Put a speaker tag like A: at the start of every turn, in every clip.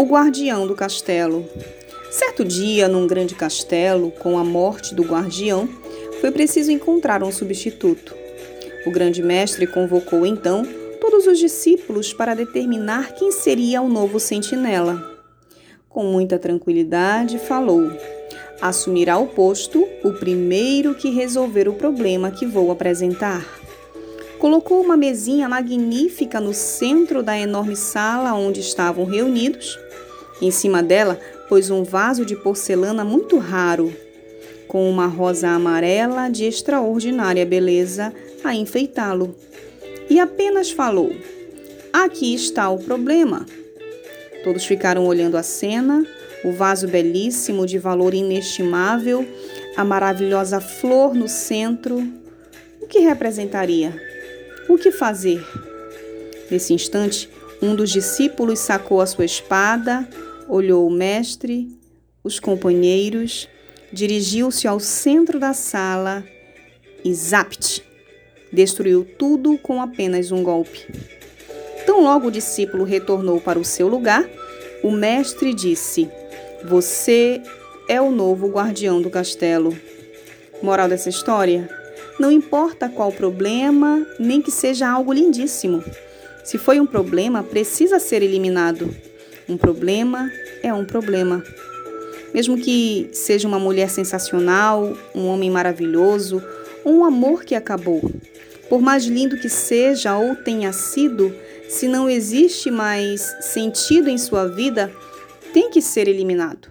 A: O guardião do castelo. Certo dia, num grande castelo, com a morte do guardião, foi preciso encontrar um substituto. O grande mestre convocou então todos os discípulos para determinar quem seria o novo sentinela. Com muita tranquilidade, falou: Assumirá o posto o primeiro que resolver o problema que vou apresentar. Colocou uma mesinha magnífica no centro da enorme sala onde estavam reunidos. Em cima dela, pôs um vaso de porcelana muito raro, com uma rosa amarela de extraordinária beleza a enfeitá-lo. E apenas falou: Aqui está o problema. Todos ficaram olhando a cena, o vaso belíssimo de valor inestimável, a maravilhosa flor no centro. O que representaria? O que fazer? Nesse instante, um dos discípulos sacou a sua espada, olhou o mestre, os companheiros, dirigiu-se ao centro da sala e zapt! Destruiu tudo com apenas um golpe. Tão logo o discípulo retornou para o seu lugar, o mestre disse: Você é o novo guardião do castelo. Moral dessa história? Não importa qual problema, nem que seja algo lindíssimo. Se foi um problema, precisa ser eliminado. Um problema é um problema. Mesmo que seja uma mulher sensacional, um homem maravilhoso, um amor que acabou. Por mais lindo que seja ou tenha sido, se não existe mais sentido em sua vida, tem que ser eliminado.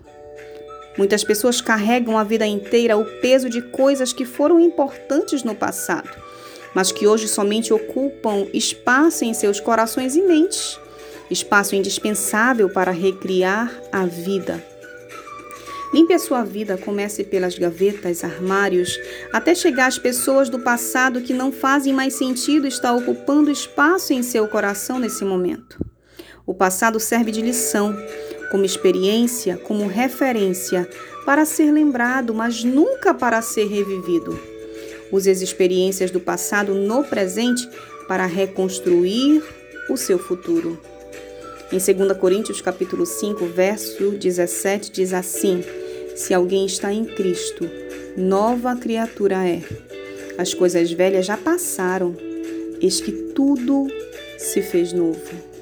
A: Muitas pessoas carregam a vida inteira o peso de coisas que foram importantes no passado, mas que hoje somente ocupam espaço em seus corações e mentes espaço indispensável para recriar a vida. Limpe a sua vida, comece pelas gavetas, armários, até chegar às pessoas do passado que não fazem mais sentido estar ocupando espaço em seu coração nesse momento. O passado serve de lição, como experiência, como referência, para ser lembrado, mas nunca para ser revivido. Use as experiências do passado no presente para reconstruir o seu futuro. Em 2 Coríntios capítulo 5, verso 17 diz assim: Se alguém está em Cristo, nova criatura é. As coisas velhas já passaram, eis que tudo se fez novo.